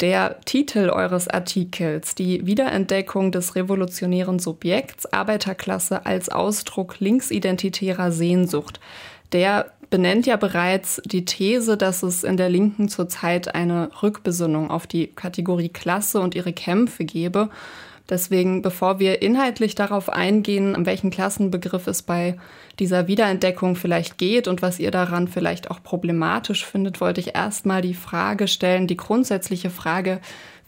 Der Titel eures Artikels, die Wiederentdeckung des revolutionären Subjekts Arbeiterklasse als Ausdruck linksidentitärer Sehnsucht, der benennt ja bereits die These, dass es in der Linken zurzeit eine Rückbesinnung auf die Kategorie Klasse und ihre Kämpfe gebe. Deswegen, bevor wir inhaltlich darauf eingehen, an welchen Klassenbegriff es bei dieser Wiederentdeckung vielleicht geht und was ihr daran vielleicht auch problematisch findet, wollte ich erstmal die Frage stellen, die grundsätzliche Frage,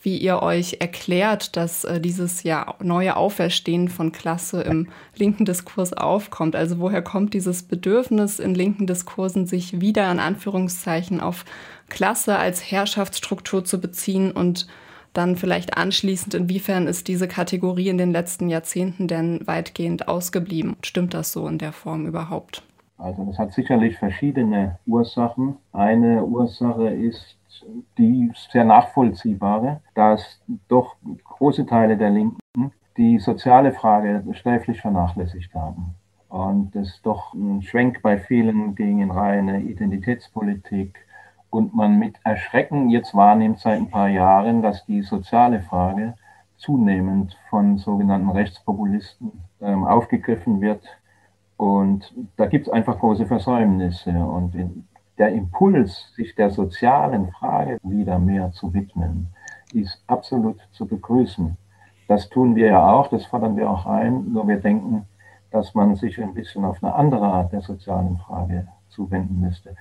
wie ihr euch erklärt, dass äh, dieses ja neue Auferstehen von Klasse im linken Diskurs aufkommt. Also woher kommt dieses Bedürfnis in linken Diskursen, sich wieder in Anführungszeichen auf Klasse als Herrschaftsstruktur zu beziehen und dann vielleicht anschließend, inwiefern ist diese Kategorie in den letzten Jahrzehnten denn weitgehend ausgeblieben? Stimmt das so in der Form überhaupt? Also das hat sicherlich verschiedene Ursachen. Eine Ursache ist die sehr nachvollziehbare, dass doch große Teile der Linken die soziale Frage sträflich vernachlässigt haben. Und es doch ein Schwenk bei vielen gegen reine Identitätspolitik und man mit Erschrecken jetzt wahrnimmt seit ein paar Jahren, dass die soziale Frage zunehmend von sogenannten Rechtspopulisten ähm, aufgegriffen wird. Und da gibt es einfach große Versäumnisse. Und der Impuls, sich der sozialen Frage wieder mehr zu widmen, ist absolut zu begrüßen. Das tun wir ja auch, das fordern wir auch ein, nur wir denken, dass man sich ein bisschen auf eine andere Art der sozialen Frage zuwenden müsste.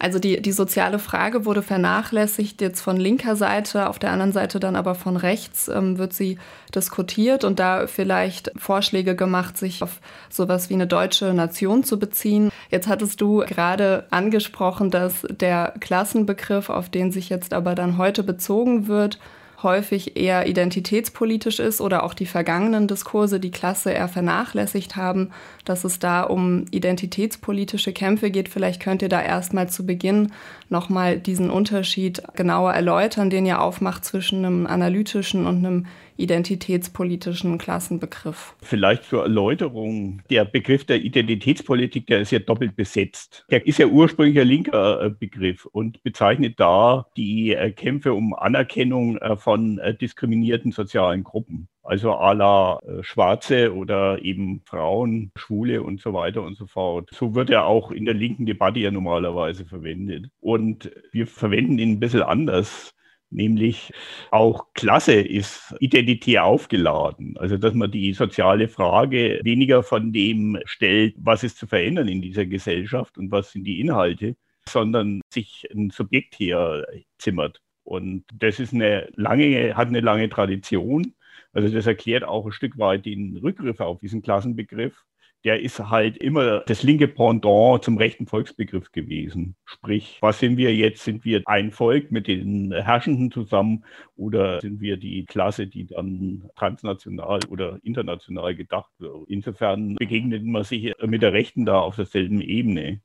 Also die, die soziale Frage wurde vernachlässigt jetzt von linker Seite, auf der anderen Seite dann aber von rechts ähm, wird sie diskutiert und da vielleicht Vorschläge gemacht, sich auf sowas wie eine deutsche Nation zu beziehen. Jetzt hattest du gerade angesprochen, dass der Klassenbegriff, auf den sich jetzt aber dann heute bezogen wird, häufig eher identitätspolitisch ist oder auch die vergangenen Diskurse die Klasse eher vernachlässigt haben, dass es da um identitätspolitische Kämpfe geht. Vielleicht könnt ihr da erstmal zu Beginn nochmal diesen Unterschied genauer erläutern, den ihr aufmacht zwischen einem analytischen und einem identitätspolitischen Klassenbegriff. Vielleicht zur Erläuterung. Der Begriff der Identitätspolitik, der ist ja doppelt besetzt. Der ist ja ursprünglich ein linker äh, Begriff und bezeichnet da die äh, Kämpfe um Anerkennung äh, von diskriminierten sozialen Gruppen. Also à la Schwarze oder eben Frauen, Schwule und so weiter und so fort. So wird er auch in der linken Debatte ja normalerweise verwendet. Und wir verwenden ihn ein bisschen anders nämlich auch Klasse ist identitär aufgeladen. Also dass man die soziale Frage weniger von dem stellt, was ist zu verändern in dieser Gesellschaft und was sind die Inhalte, sondern sich ein Subjekt herzimmert. Und das ist eine lange, hat eine lange Tradition. Also das erklärt auch ein Stück weit den Rückgriff auf diesen Klassenbegriff der ist halt immer das linke Pendant zum rechten Volksbegriff gewesen. Sprich, was sind wir jetzt? Sind wir ein Volk mit den Herrschenden zusammen oder sind wir die Klasse, die dann transnational oder international gedacht wird? Insofern begegnet man sich mit der Rechten da auf derselben Ebene.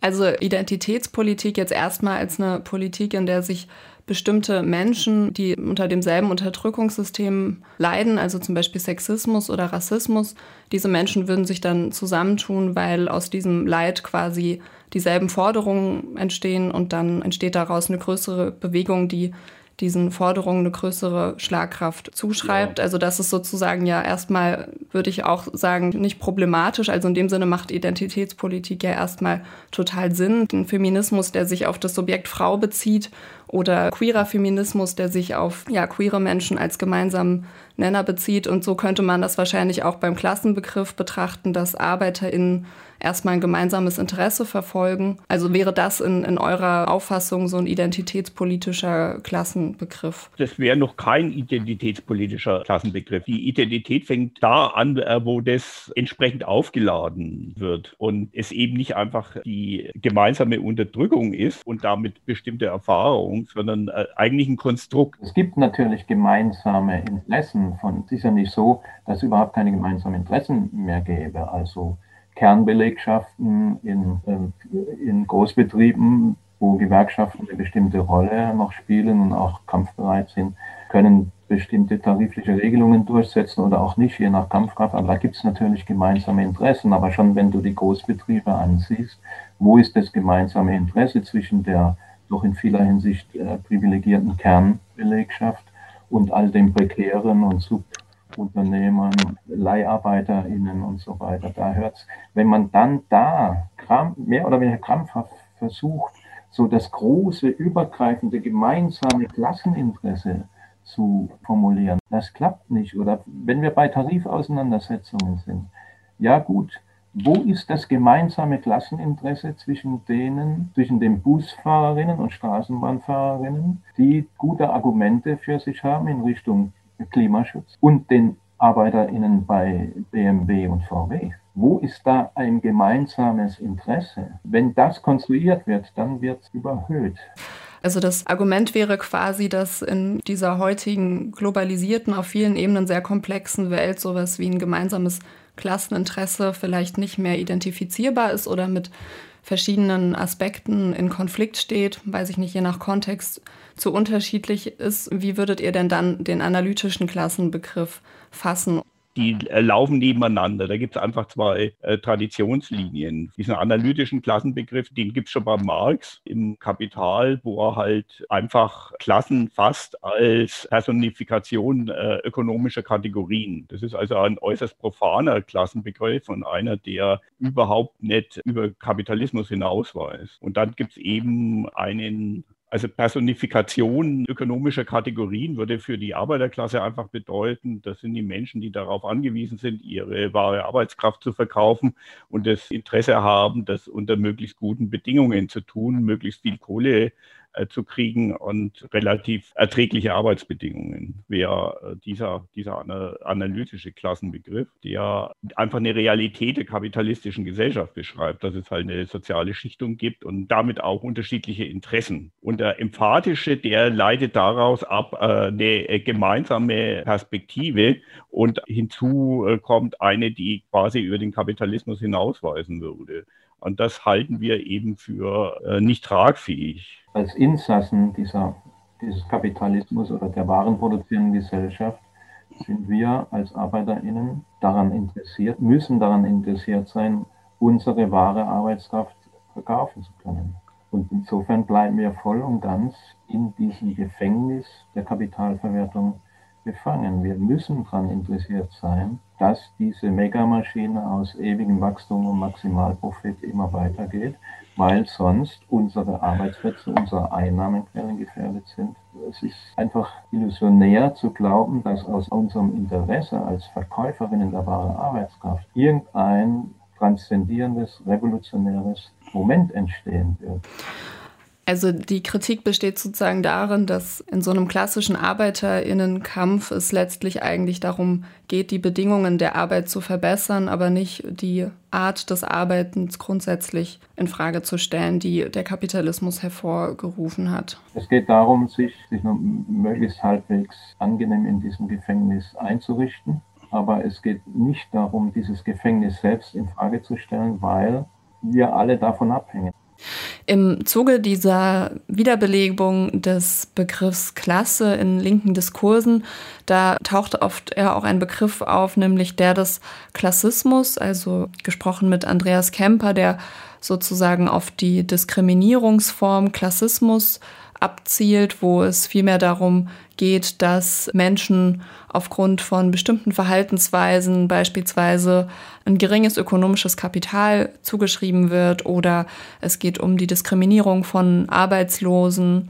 Also Identitätspolitik jetzt erstmal als eine Politik, in der sich bestimmte Menschen, die unter demselben Unterdrückungssystem leiden, also zum Beispiel Sexismus oder Rassismus, diese Menschen würden sich dann zusammentun, weil aus diesem Leid quasi dieselben Forderungen entstehen und dann entsteht daraus eine größere Bewegung, die diesen Forderungen eine größere Schlagkraft zuschreibt. Ja. Also das ist sozusagen ja erstmal, würde ich auch sagen, nicht problematisch. Also in dem Sinne macht Identitätspolitik ja erstmal total Sinn. Ein Feminismus, der sich auf das Subjekt Frau bezieht oder queerer Feminismus, der sich auf ja, queere Menschen als gemeinsamen Nenner bezieht. Und so könnte man das wahrscheinlich auch beim Klassenbegriff betrachten, dass ArbeiterInnen erstmal ein gemeinsames Interesse verfolgen. Also wäre das in, in eurer Auffassung so ein identitätspolitischer Klassenbegriff? Das wäre noch kein identitätspolitischer Klassenbegriff. Die Identität fängt da an, äh, wo das entsprechend aufgeladen wird und es eben nicht einfach die gemeinsame Unterdrückung ist und damit bestimmte Erfahrungen, sondern äh, eigentlich ein Konstrukt. Es gibt natürlich gemeinsame Interessen von, es ist ja nicht so, dass es überhaupt keine gemeinsamen Interessen mehr gäbe. Also Kernbelegschaften in, äh, in Großbetrieben, wo Gewerkschaften eine bestimmte Rolle noch spielen und auch kampfbereit sind, können bestimmte tarifliche Regelungen durchsetzen oder auch nicht, je nach Kampfkraft. Aber da gibt es natürlich gemeinsame Interessen. Aber schon wenn du die Großbetriebe ansiehst, wo ist das gemeinsame Interesse zwischen der doch in vieler Hinsicht äh, privilegierten Kernbelegschaft und all den prekären und Subunternehmern, LeiharbeiterInnen und so weiter. Da hört's, wenn man dann da mehr oder weniger krampfhaft versucht, so das große, übergreifende, gemeinsame Klasseninteresse zu formulieren. Das klappt nicht. Oder wenn wir bei Tarifauseinandersetzungen sind, ja gut, wo ist das gemeinsame Klasseninteresse zwischen denen, zwischen den Busfahrerinnen und Straßenbahnfahrerinnen, die gute Argumente für sich haben in Richtung Klimaschutz und den ArbeiterInnen bei BMW und VW? Wo ist da ein gemeinsames Interesse? Wenn das konstruiert wird, dann wird es überhöht. Also das Argument wäre quasi, dass in dieser heutigen globalisierten, auf vielen Ebenen sehr komplexen Welt sowas wie ein gemeinsames Klasseninteresse vielleicht nicht mehr identifizierbar ist oder mit verschiedenen Aspekten in Konflikt steht, weiß ich nicht, je nach Kontext zu unterschiedlich ist. Wie würdet ihr denn dann den analytischen Klassenbegriff fassen? Die äh, laufen nebeneinander. Da gibt es einfach zwei äh, Traditionslinien. Diesen analytischen Klassenbegriff, den gibt es schon bei Marx im Kapital, wo er halt einfach Klassen fasst als Personifikation äh, ökonomischer Kategorien. Das ist also ein äußerst profaner Klassenbegriff und einer, der überhaupt nicht über Kapitalismus hinausweist. Und dann gibt es eben einen also Personifikation ökonomischer Kategorien würde für die Arbeiterklasse einfach bedeuten, das sind die Menschen, die darauf angewiesen sind, ihre wahre Arbeitskraft zu verkaufen und das Interesse haben, das unter möglichst guten Bedingungen zu tun, möglichst viel Kohle zu kriegen und relativ erträgliche Arbeitsbedingungen wäre äh, dieser, dieser analytische Klassenbegriff, der einfach eine Realität der kapitalistischen Gesellschaft beschreibt, dass es halt eine soziale Schichtung gibt und damit auch unterschiedliche Interessen. Und der emphatische, der leitet daraus ab äh, eine gemeinsame Perspektive und hinzu kommt eine, die quasi über den Kapitalismus hinausweisen würde. Und das halten wir eben für äh, nicht tragfähig. Als Insassen dieser, dieses Kapitalismus oder der warenproduzierenden Gesellschaft sind wir als ArbeiterInnen daran interessiert, müssen daran interessiert sein, unsere wahre Arbeitskraft verkaufen zu können. Und insofern bleiben wir voll und ganz in diesem Gefängnis der Kapitalverwertung gefangen. Wir müssen daran interessiert sein, dass diese Megamaschine aus ewigem Wachstum und Maximalprofit immer weitergeht, weil sonst unsere Arbeitsplätze, unsere Einnahmenquellen gefährdet sind. Es ist einfach illusionär zu glauben, dass aus unserem Interesse als Verkäuferinnen der wahren Arbeitskraft irgendein transzendierendes, revolutionäres Moment entstehen wird. Also die Kritik besteht sozusagen darin, dass in so einem klassischen Arbeiterinnenkampf es letztlich eigentlich darum geht, die Bedingungen der Arbeit zu verbessern, aber nicht die Art des Arbeitens grundsätzlich in Frage zu stellen, die der Kapitalismus hervorgerufen hat. Es geht darum, sich, sich möglichst halbwegs angenehm in diesem Gefängnis einzurichten. Aber es geht nicht darum, dieses Gefängnis selbst in Frage zu stellen, weil wir alle davon abhängen. Im Zuge dieser Wiederbelebung des Begriffs Klasse in linken Diskursen, da taucht oft eher auch ein Begriff auf, nämlich der des Klassismus, also gesprochen mit Andreas Kemper, der sozusagen auf die Diskriminierungsform Klassismus abzielt, wo es vielmehr darum geht, dass Menschen aufgrund von bestimmten Verhaltensweisen beispielsweise ein geringes ökonomisches Kapital zugeschrieben wird oder es geht um die Diskriminierung von Arbeitslosen.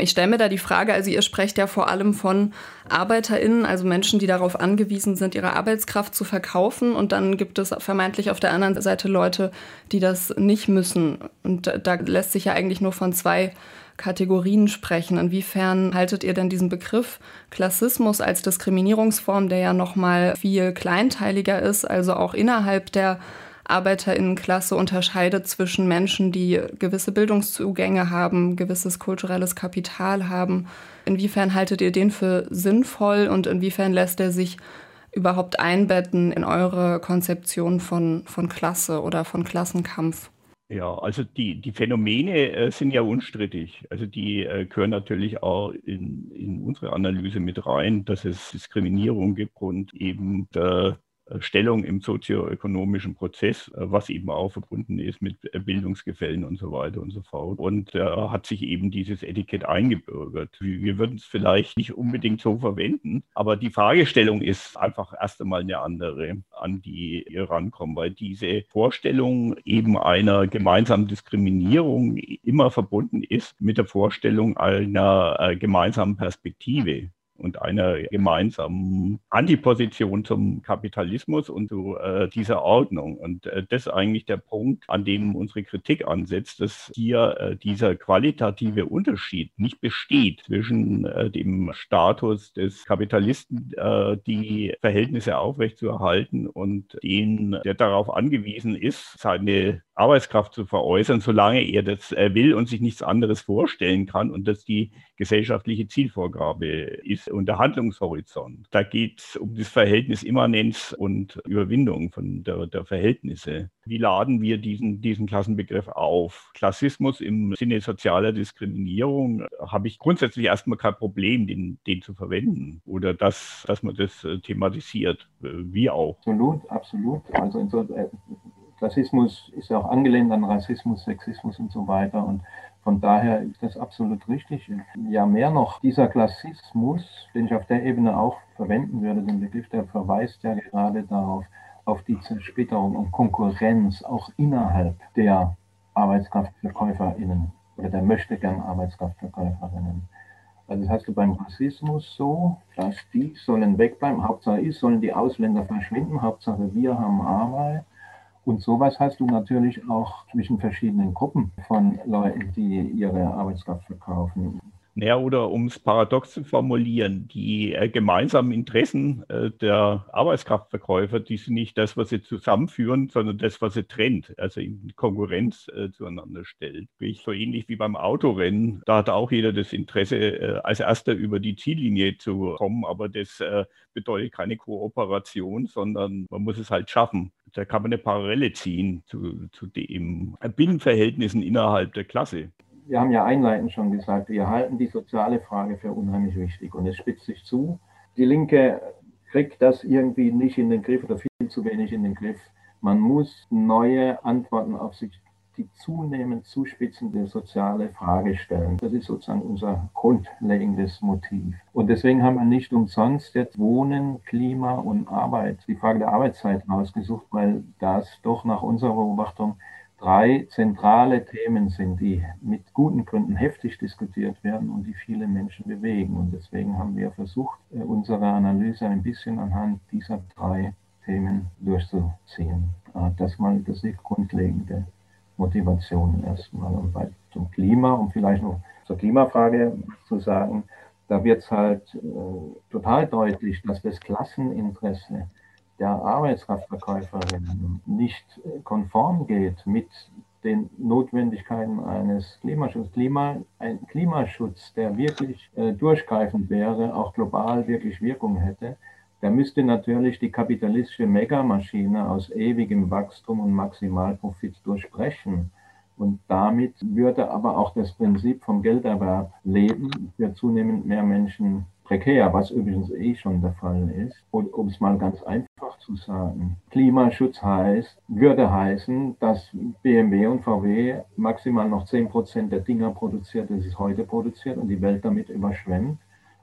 Ich stelle mir da die Frage, also ihr sprecht ja vor allem von ArbeiterInnen, also Menschen, die darauf angewiesen sind, ihre Arbeitskraft zu verkaufen. Und dann gibt es vermeintlich auf der anderen Seite Leute, die das nicht müssen. Und da lässt sich ja eigentlich nur von zwei Kategorien sprechen. Inwiefern haltet ihr denn diesen Begriff Klassismus als Diskriminierungsform, der ja noch mal viel kleinteiliger ist, also auch innerhalb der Arbeiterinnenklasse unterscheidet zwischen Menschen, die gewisse Bildungszugänge haben, gewisses kulturelles Kapital haben. Inwiefern haltet ihr den für sinnvoll und inwiefern lässt er sich überhaupt einbetten in eure Konzeption von, von Klasse oder von Klassenkampf? Ja, also die, die Phänomene äh, sind ja unstrittig. Also die äh, gehören natürlich auch in, in unsere Analyse mit rein, dass es Diskriminierung gibt und eben äh, Stellung im sozioökonomischen Prozess, äh, was eben auch verbunden ist mit Bildungsgefällen und so weiter und so fort. Und da hat sich eben dieses Etikett eingebürgert. Wir würden es vielleicht nicht unbedingt so verwenden, aber die Fragestellung ist einfach erst einmal eine andere, an die wir rankommen, weil diese Vorstellung eben einer gemeinsamen Diskriminierung immer verbunden ist mit der Vorstellung einer gemeinsamen Perspektive und einer gemeinsamen Antiposition zum Kapitalismus und zu äh, dieser Ordnung. Und äh, das ist eigentlich der Punkt, an dem unsere Kritik ansetzt, dass hier äh, dieser qualitative Unterschied nicht besteht zwischen äh, dem Status des Kapitalisten, äh, die Verhältnisse aufrechtzuerhalten und den, der darauf angewiesen ist, seine Arbeitskraft zu veräußern, solange er das äh, will und sich nichts anderes vorstellen kann und das die gesellschaftliche Zielvorgabe ist und der Handlungshorizont. Da geht es um das Verhältnis Immanenz und Überwindung von der, der, Verhältnisse. Wie laden wir diesen, diesen Klassenbegriff auf? Klassismus im Sinne sozialer Diskriminierung habe ich grundsätzlich erstmal kein Problem, den, den zu verwenden oder dass, dass man das äh, thematisiert, wie auch. Absolut, absolut. Also Klassismus ist ja auch angelehnt an Rassismus, Sexismus und so weiter. Und von daher ist das absolut richtig. Ja, mehr noch, dieser Klassismus, den ich auf der Ebene auch verwenden würde, den Begriff, der verweist ja gerade darauf, auf die Zersplitterung und Konkurrenz auch innerhalb der ArbeitskraftverkäuferInnen oder der möchte gern Arbeitskraftverkäuferinnen. Also das hast du beim Rassismus so, dass die sollen wegbleiben, Hauptsache ist, sollen die Ausländer verschwinden, Hauptsache wir haben Arbeit. Und sowas hast du natürlich auch zwischen verschiedenen Gruppen von Leuten, die ihre Arbeitskraft verkaufen. Naja, oder um es paradox zu formulieren, die äh, gemeinsamen Interessen äh, der Arbeitskraftverkäufer, die sind nicht das, was sie zusammenführen, sondern das, was sie trennt, also in Konkurrenz äh, zueinander stellt. So ähnlich wie beim Autorennen, da hat auch jeder das Interesse, äh, als erster über die Ziellinie zu kommen, aber das äh, bedeutet keine Kooperation, sondern man muss es halt schaffen. Da kann man eine Parallele ziehen zu, zu den Binnenverhältnissen innerhalb der Klasse wir haben ja einleitend schon gesagt, wir halten die soziale Frage für unheimlich wichtig und es spitzt sich zu. Die Linke kriegt das irgendwie nicht in den Griff oder viel zu wenig in den Griff. Man muss neue Antworten auf sich die zunehmend zuspitzende soziale Frage stellen. Das ist sozusagen unser grundlegendes Motiv. Und deswegen haben wir nicht umsonst jetzt Wohnen, Klima und Arbeit, die Frage der Arbeitszeit ausgesucht, weil das doch nach unserer Beobachtung drei zentrale Themen sind, die mit guten Gründen heftig diskutiert werden und die viele Menschen bewegen. Und deswegen haben wir versucht, äh, unsere Analyse ein bisschen anhand dieser drei Themen durchzuziehen. Äh, das mal das ist grundlegende Motivation erstmal. Und bei, zum Klima, um vielleicht noch zur Klimafrage zu sagen, da wird es halt äh, total deutlich, dass das Klasseninteresse der Arbeitskraftverkäuferin nicht konform geht mit den Notwendigkeiten eines Klimaschutzes. Klima, ein Klimaschutz, der wirklich äh, durchgreifend wäre, auch global wirklich Wirkung hätte, der müsste natürlich die kapitalistische Megamaschine aus ewigem Wachstum und Maximalprofit durchbrechen. Und damit würde aber auch das Prinzip vom Gelderwerb leben für zunehmend mehr Menschen prekär, was übrigens eh schon der Fall ist. Und um es mal ganz einfach zu sagen, Klimaschutz heißt, würde heißen, dass BMW und VW maximal noch 10% der Dinger produziert, das es heute produziert und die Welt damit überschwemmt.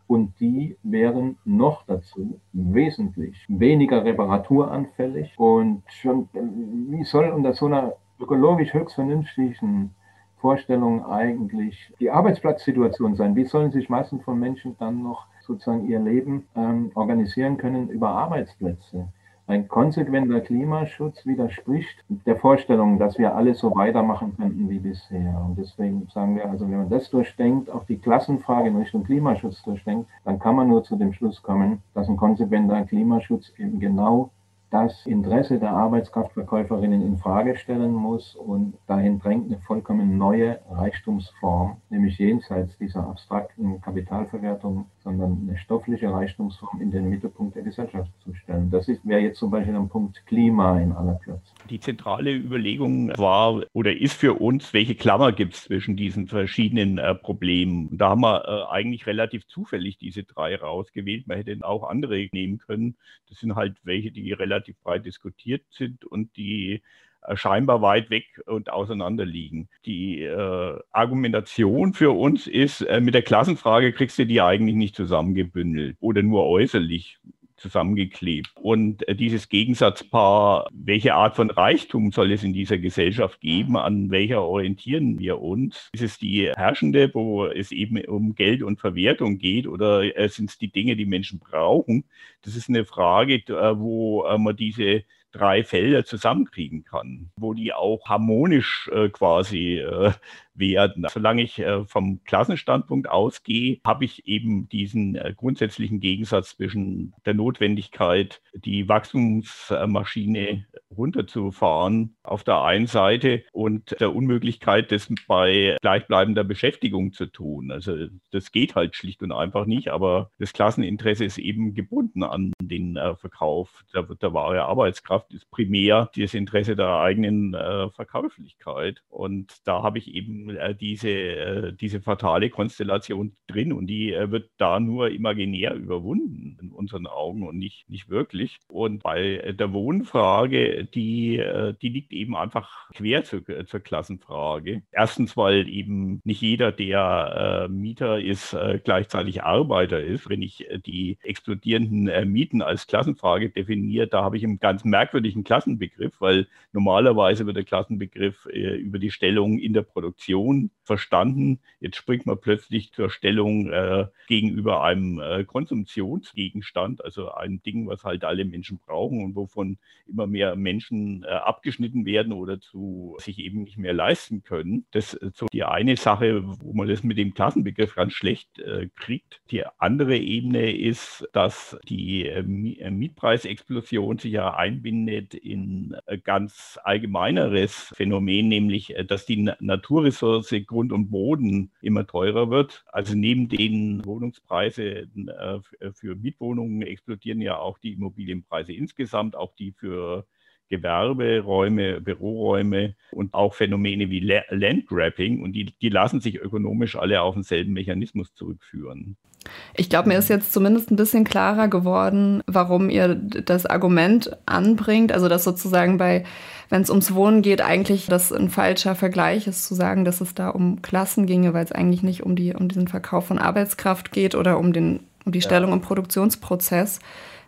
Und die wären noch dazu wesentlich weniger reparaturanfällig und schon, wie soll unter so einer ökologisch höchst vernünftigen Vorstellung eigentlich die Arbeitsplatzsituation sein? Wie sollen sich meistens von Menschen dann noch sozusagen ihr Leben ähm, organisieren können über Arbeitsplätze. Ein konsequenter Klimaschutz widerspricht der Vorstellung, dass wir alles so weitermachen könnten wie bisher. Und deswegen sagen wir, also wenn man das durchdenkt, auch die Klassenfrage in Richtung Klimaschutz durchdenkt, dann kann man nur zu dem Schluss kommen, dass ein konsequenter Klimaschutz eben genau das Interesse der Arbeitskraftverkäuferinnen in Frage stellen muss und dahin drängt eine vollkommen neue Reichtumsform, nämlich jenseits dieser abstrakten Kapitalverwertung, sondern eine stoffliche Reichtumsform in den Mittelpunkt der Gesellschaft zu stellen. Das wäre jetzt zum Beispiel am Punkt Klima in aller Kürze. Die zentrale Überlegung war oder ist für uns, welche Klammer gibt es zwischen diesen verschiedenen äh, Problemen. Da haben wir äh, eigentlich relativ zufällig diese drei rausgewählt. Man hätte auch andere nehmen können. Das sind halt welche, die relativ breit diskutiert sind und die äh, scheinbar weit weg und auseinander liegen. Die äh, Argumentation für uns ist, äh, mit der Klassenfrage kriegst du die eigentlich nicht zusammengebündelt oder nur äußerlich zusammengeklebt. Und äh, dieses Gegensatzpaar, welche Art von Reichtum soll es in dieser Gesellschaft geben, an welcher orientieren wir uns? Ist es die herrschende, wo es eben um Geld und Verwertung geht, oder äh, sind es die Dinge, die Menschen brauchen? Das ist eine Frage, äh, wo man diese drei Felder zusammenkriegen kann, wo die auch harmonisch äh, quasi äh, werden. Solange ich äh, vom Klassenstandpunkt ausgehe, habe ich eben diesen äh, grundsätzlichen Gegensatz zwischen der Notwendigkeit, die Wachstumsmaschine runterzufahren auf der einen Seite und der Unmöglichkeit, das bei gleichbleibender Beschäftigung zu tun. Also das geht halt schlicht und einfach nicht, aber das Klasseninteresse ist eben gebunden an den äh, Verkauf der, der wahre Arbeitskraft, ist primär das Interesse der eigenen äh, Verkauflichkeit. Und da habe ich eben äh, diese, äh, diese fatale Konstellation drin und die äh, wird da nur imaginär überwunden in unseren Augen und nicht, nicht wirklich. Und bei der Wohnfrage, die, die liegt eben einfach quer zur, zur Klassenfrage. Erstens, weil eben nicht jeder, der Mieter ist, gleichzeitig Arbeiter ist. Wenn ich die explodierenden Mieten als Klassenfrage definiere, da habe ich einen ganz merkwürdigen Klassenbegriff, weil normalerweise wird der Klassenbegriff über die Stellung in der Produktion verstanden. Jetzt springt man plötzlich zur Stellung äh, gegenüber einem äh, Konsumtionsgegenstand, also einem Ding, was halt alle Menschen brauchen und wovon immer mehr Menschen äh, abgeschnitten werden oder zu sich eben nicht mehr leisten können. Das ist so die eine Sache, wo man das mit dem Klassenbegriff ganz schlecht äh, kriegt. Die andere Ebene ist, dass die äh, äh, Mietpreisexplosion sich ja einbindet in ganz allgemeineres Phänomen, nämlich dass die Naturressourcen Börse Grund und Boden immer teurer wird. Also neben den Wohnungspreisen äh, für Mietwohnungen explodieren ja auch die Immobilienpreise insgesamt, auch die für Gewerberäume, Büroräume und auch Phänomene wie Landgrabbing und die, die lassen sich ökonomisch alle auf denselben Mechanismus zurückführen. Ich glaube, mir ist jetzt zumindest ein bisschen klarer geworden, warum ihr das Argument anbringt, also dass sozusagen bei, wenn es ums Wohnen geht, eigentlich das ein falscher Vergleich ist, zu sagen, dass es da um Klassen ginge, weil es eigentlich nicht um, die, um diesen Verkauf von Arbeitskraft geht oder um, den, um die Stellung ja. im Produktionsprozess.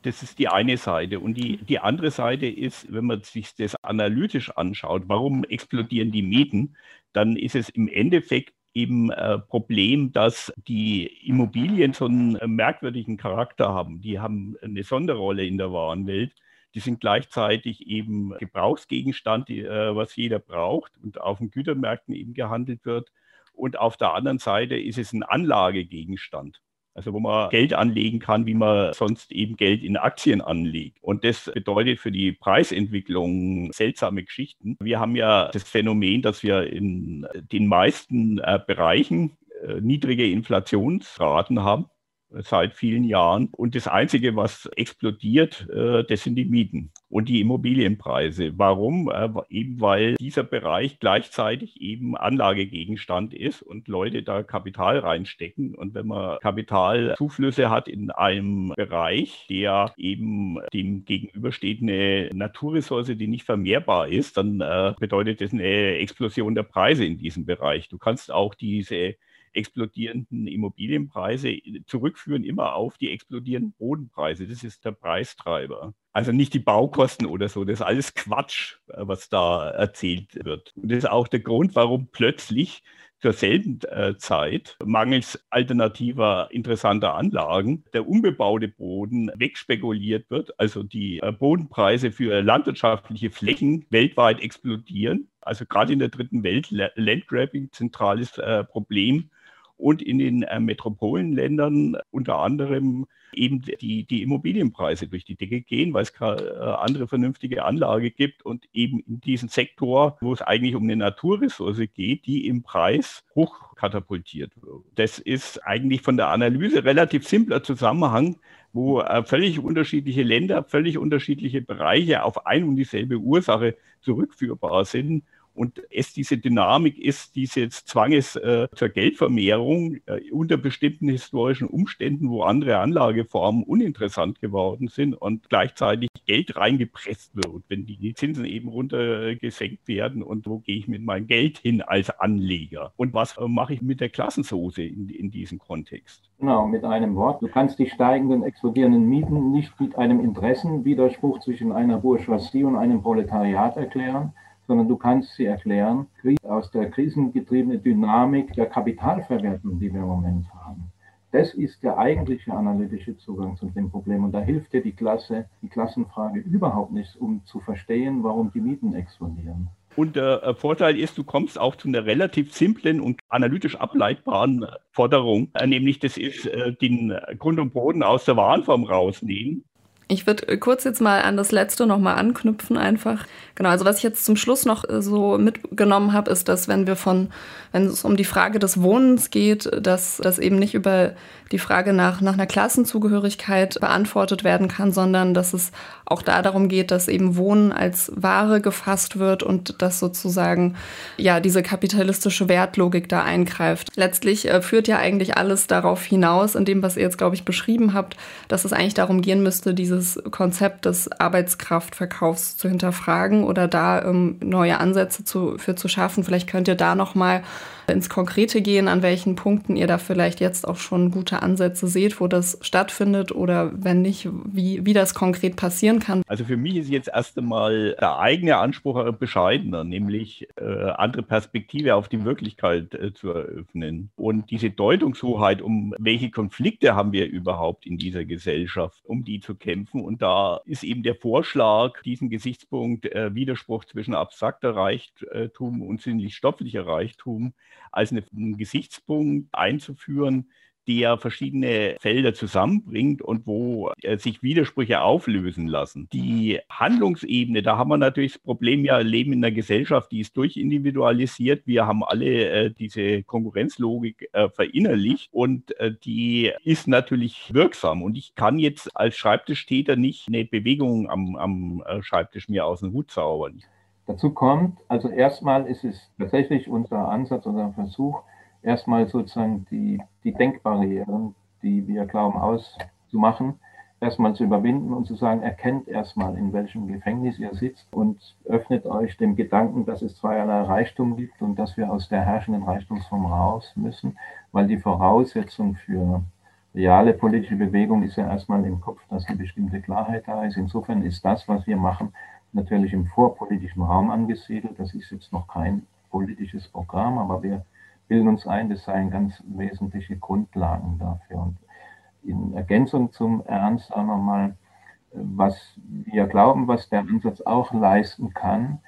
Das ist die eine Seite. Und die, die andere Seite ist, wenn man sich das analytisch anschaut, warum explodieren die Mieten, dann ist es im Endeffekt eben äh, Problem, dass die Immobilien so einen äh, merkwürdigen Charakter haben. Die haben eine Sonderrolle in der Warenwelt. Die sind gleichzeitig eben Gebrauchsgegenstand, die, äh, was jeder braucht und auf den Gütermärkten eben gehandelt wird. Und auf der anderen Seite ist es ein Anlagegegenstand. Also wo man Geld anlegen kann, wie man sonst eben Geld in Aktien anlegt. Und das bedeutet für die Preisentwicklung seltsame Geschichten. Wir haben ja das Phänomen, dass wir in den meisten äh, Bereichen äh, niedrige Inflationsraten haben seit vielen Jahren. Und das Einzige, was explodiert, äh, das sind die Mieten und die Immobilienpreise. Warum? Äh, eben weil dieser Bereich gleichzeitig eben Anlagegegenstand ist und Leute da Kapital reinstecken. Und wenn man Kapitalzuflüsse hat in einem Bereich, der eben dem gegenübersteht eine Naturressource, die nicht vermehrbar ist, dann äh, bedeutet das eine Explosion der Preise in diesem Bereich. Du kannst auch diese explodierenden Immobilienpreise zurückführen immer auf die explodierenden Bodenpreise. Das ist der Preistreiber. Also nicht die Baukosten oder so, das ist alles Quatsch, äh, was da erzählt wird. Und das ist auch der Grund, warum plötzlich zur selben äh, Zeit mangels alternativer interessanter Anlagen der unbebaute Boden wegspekuliert wird, also die äh, Bodenpreise für landwirtschaftliche Flächen weltweit explodieren. Also gerade in der dritten Welt Landgrabbing zentrales äh, Problem und in den äh, Metropolenländern unter anderem eben die, die Immobilienpreise durch die Decke gehen, weil es keine äh, andere vernünftige Anlage gibt und eben in diesem Sektor, wo es eigentlich um eine Naturressource geht, die im Preis hochkatapultiert wird. Das ist eigentlich von der Analyse relativ simpler Zusammenhang, wo äh, völlig unterschiedliche Länder, völlig unterschiedliche Bereiche auf ein und dieselbe Ursache zurückführbar sind Und es diese Dynamik ist dieses Zwanges äh, zur Geldvermehrung äh, unter bestimmten historischen Umständen, wo andere Anlageformen uninteressant geworden sind und gleichzeitig Geld reingepresst wird, wenn die Zinsen eben runtergesenkt werden und wo gehe ich mit meinem Geld hin als Anleger und was äh, mache ich mit der Klassensoße in, in diesem Kontext? Genau, mit einem Wort. Du kannst die steigenden, explodierenden Mieten nicht mit einem Interessenwiderspruch zwischen einer Bourgeoisie und einem Proletariat erklären, sondern du kannst sie erklären aus der krisengetriebenen Dynamik der Kapitalverwertung, die wir im Moment haben. Das ist der eigentliche analytische Zugang zu dem Problem. Und da hilft dir die Klasse, die Klassenfrage überhaupt nicht, um zu verstehen, warum die Mieten explodieren. Und der äh, Vorteil ist, du kommst auch zu einer relativ simplen und analytisch ableitbaren Forderung, äh, nämlich das ist äh, den Grund und Boden aus der Warenform rausnehmen ich würde äh, kurz jetzt mal an das letzte nochmal anknüpfen einfach. Genau, also was ich jetzt zum Schluss noch äh, so mitgenommen habe, ist, dass wenn wir von, wenn es um die Frage des Wohnens geht, dass das eben nicht über die Frage nach, nach einer Klassenzugehörigkeit beantwortet werden kann, sondern dass es auch da darum geht, dass eben Wohnen als Ware gefasst wird und dass sozusagen ja diese kapitalistische Wertlogik da eingreift. Letztlich äh, führt ja eigentlich alles darauf hinaus, in dem, was ihr jetzt, glaube ich, beschrieben habt, dass es eigentlich darum gehen müsste, diese dieses Konzept des Arbeitskraftverkaufs zu hinterfragen oder da ähm, neue Ansätze zu, für zu schaffen. Vielleicht könnt ihr da noch mal ins Konkrete gehen, an welchen Punkten ihr da vielleicht jetzt auch schon gute Ansätze seht, wo das stattfindet oder wenn nicht, wie, wie das konkret passieren kann. Also für mich ist jetzt erst einmal der eigene Anspruch bescheidener, nämlich äh, andere Perspektive auf die Wirklichkeit äh, zu eröffnen. Und diese Deutungshoheit, um welche Konflikte haben wir überhaupt in dieser Gesellschaft, um die zu kämpfen. Und da ist eben der Vorschlag, diesen Gesichtspunkt äh, Widerspruch zwischen abstrakter Reichtum und sinnlich stofflicher Reichtum als einen Gesichtspunkt einzuführen, der verschiedene Felder zusammenbringt und wo äh, sich Widersprüche auflösen lassen. Die Handlungsebene, da haben wir natürlich das Problem, ja, leben in einer Gesellschaft, die ist durchindividualisiert. Wir haben alle äh, diese Konkurrenzlogik äh, verinnerlicht und äh, die ist natürlich wirksam. Und ich kann jetzt als Schreibtischtäter nicht eine Bewegung am, am äh, Schreibtisch mir aus dem Hut zaubern. Dazu kommt, also erstmal ist es tatsächlich unser Ansatz, unser Versuch, erstmal sozusagen die, die Denkbarrieren, die wir glauben auszumachen, erstmal zu überwinden und zu sagen, erkennt erstmal, in welchem Gefängnis ihr sitzt und öffnet euch dem Gedanken, dass es zweierlei Reichtum gibt und dass wir aus der herrschenden Reichtumsform raus müssen, weil die Voraussetzung für reale politische Bewegung ist ja erstmal im Kopf, dass eine bestimmte Klarheit da ist. Insofern ist das, was wir machen, natürlich im vorpolitischen Raum angesiedelt. Das ist jetzt noch kein politisches Programm, aber wir bilden uns ein, das seien ganz wesentliche Grundlagen dafür. Und in Ergänzung zum Ernst auch nochmal, was wir glauben, was der Ansatz auch leisten kann,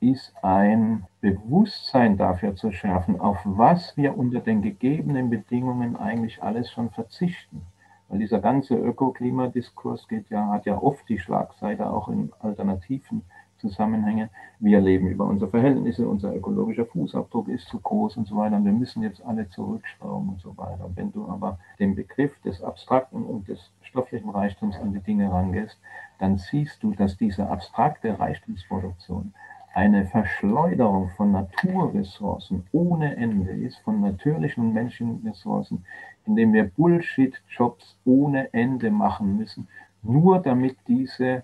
ist ein Bewusstsein dafür zu schärfen, auf was wir unter den gegebenen Bedingungen eigentlich alles schon verzichten. Weil dieser ganze Ökoklimadiskurs geht ja, hat ja oft die Schlagseite auch in alternativen Zusammenhängen. Wir leben über unsere Verhältnisse, unser ökologischer Fußabdruck ist zu groß und so weiter. Und wir müssen jetzt alle zurückschrauben und so weiter. Wenn du aber den Begriff des Abstrakten und des stofflichen Reichtums an die Dinge rangehst, dann siehst du, dass diese abstrakte Reichtumsproduktion eine Verschleuderung von Naturressourcen ohne Ende ist, von natürlichen und menschlichen Ressourcen, indem wir Bullshit-Jobs ohne Ende machen müssen, nur damit diese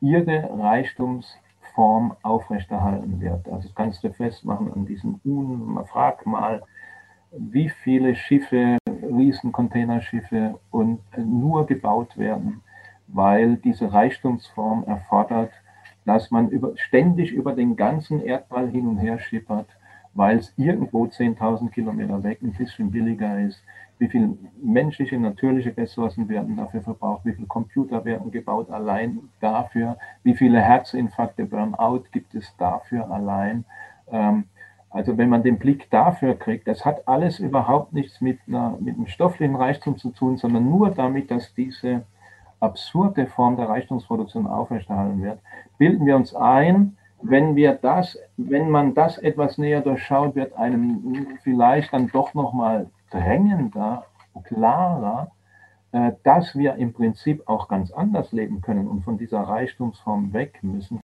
ihre Reichtumsform aufrechterhalten wird. Also kannst du festmachen an diesem Un, frag mal, wie viele Schiffe, Riesencontainerschiffe und nur gebaut werden, weil diese Reichtumsform erfordert, dass man über, ständig über den ganzen Erdball hin und her schippert, weil es irgendwo 10.000 Kilometer weg ein bisschen billiger ist. Wie viele menschliche, natürliche Ressourcen werden dafür verbraucht? Wie viele Computer werden gebaut allein dafür? Wie viele Herzinfarkte, Burnout gibt es dafür allein? Ähm, also wenn man den Blick dafür kriegt, das hat alles überhaupt nichts mit, einer, mit einem stofflichen Reichtum zu tun, sondern nur damit, dass diese absurde Form der Reichtumsproduktion aufrechterhalten wird, bilden wir uns ein, wenn wir das, wenn man das etwas näher durchschaut, wird einem vielleicht dann doch nochmal drängender, klarer, äh, dass wir im Prinzip auch ganz anders leben können und von dieser Reichtumsform weg müssen.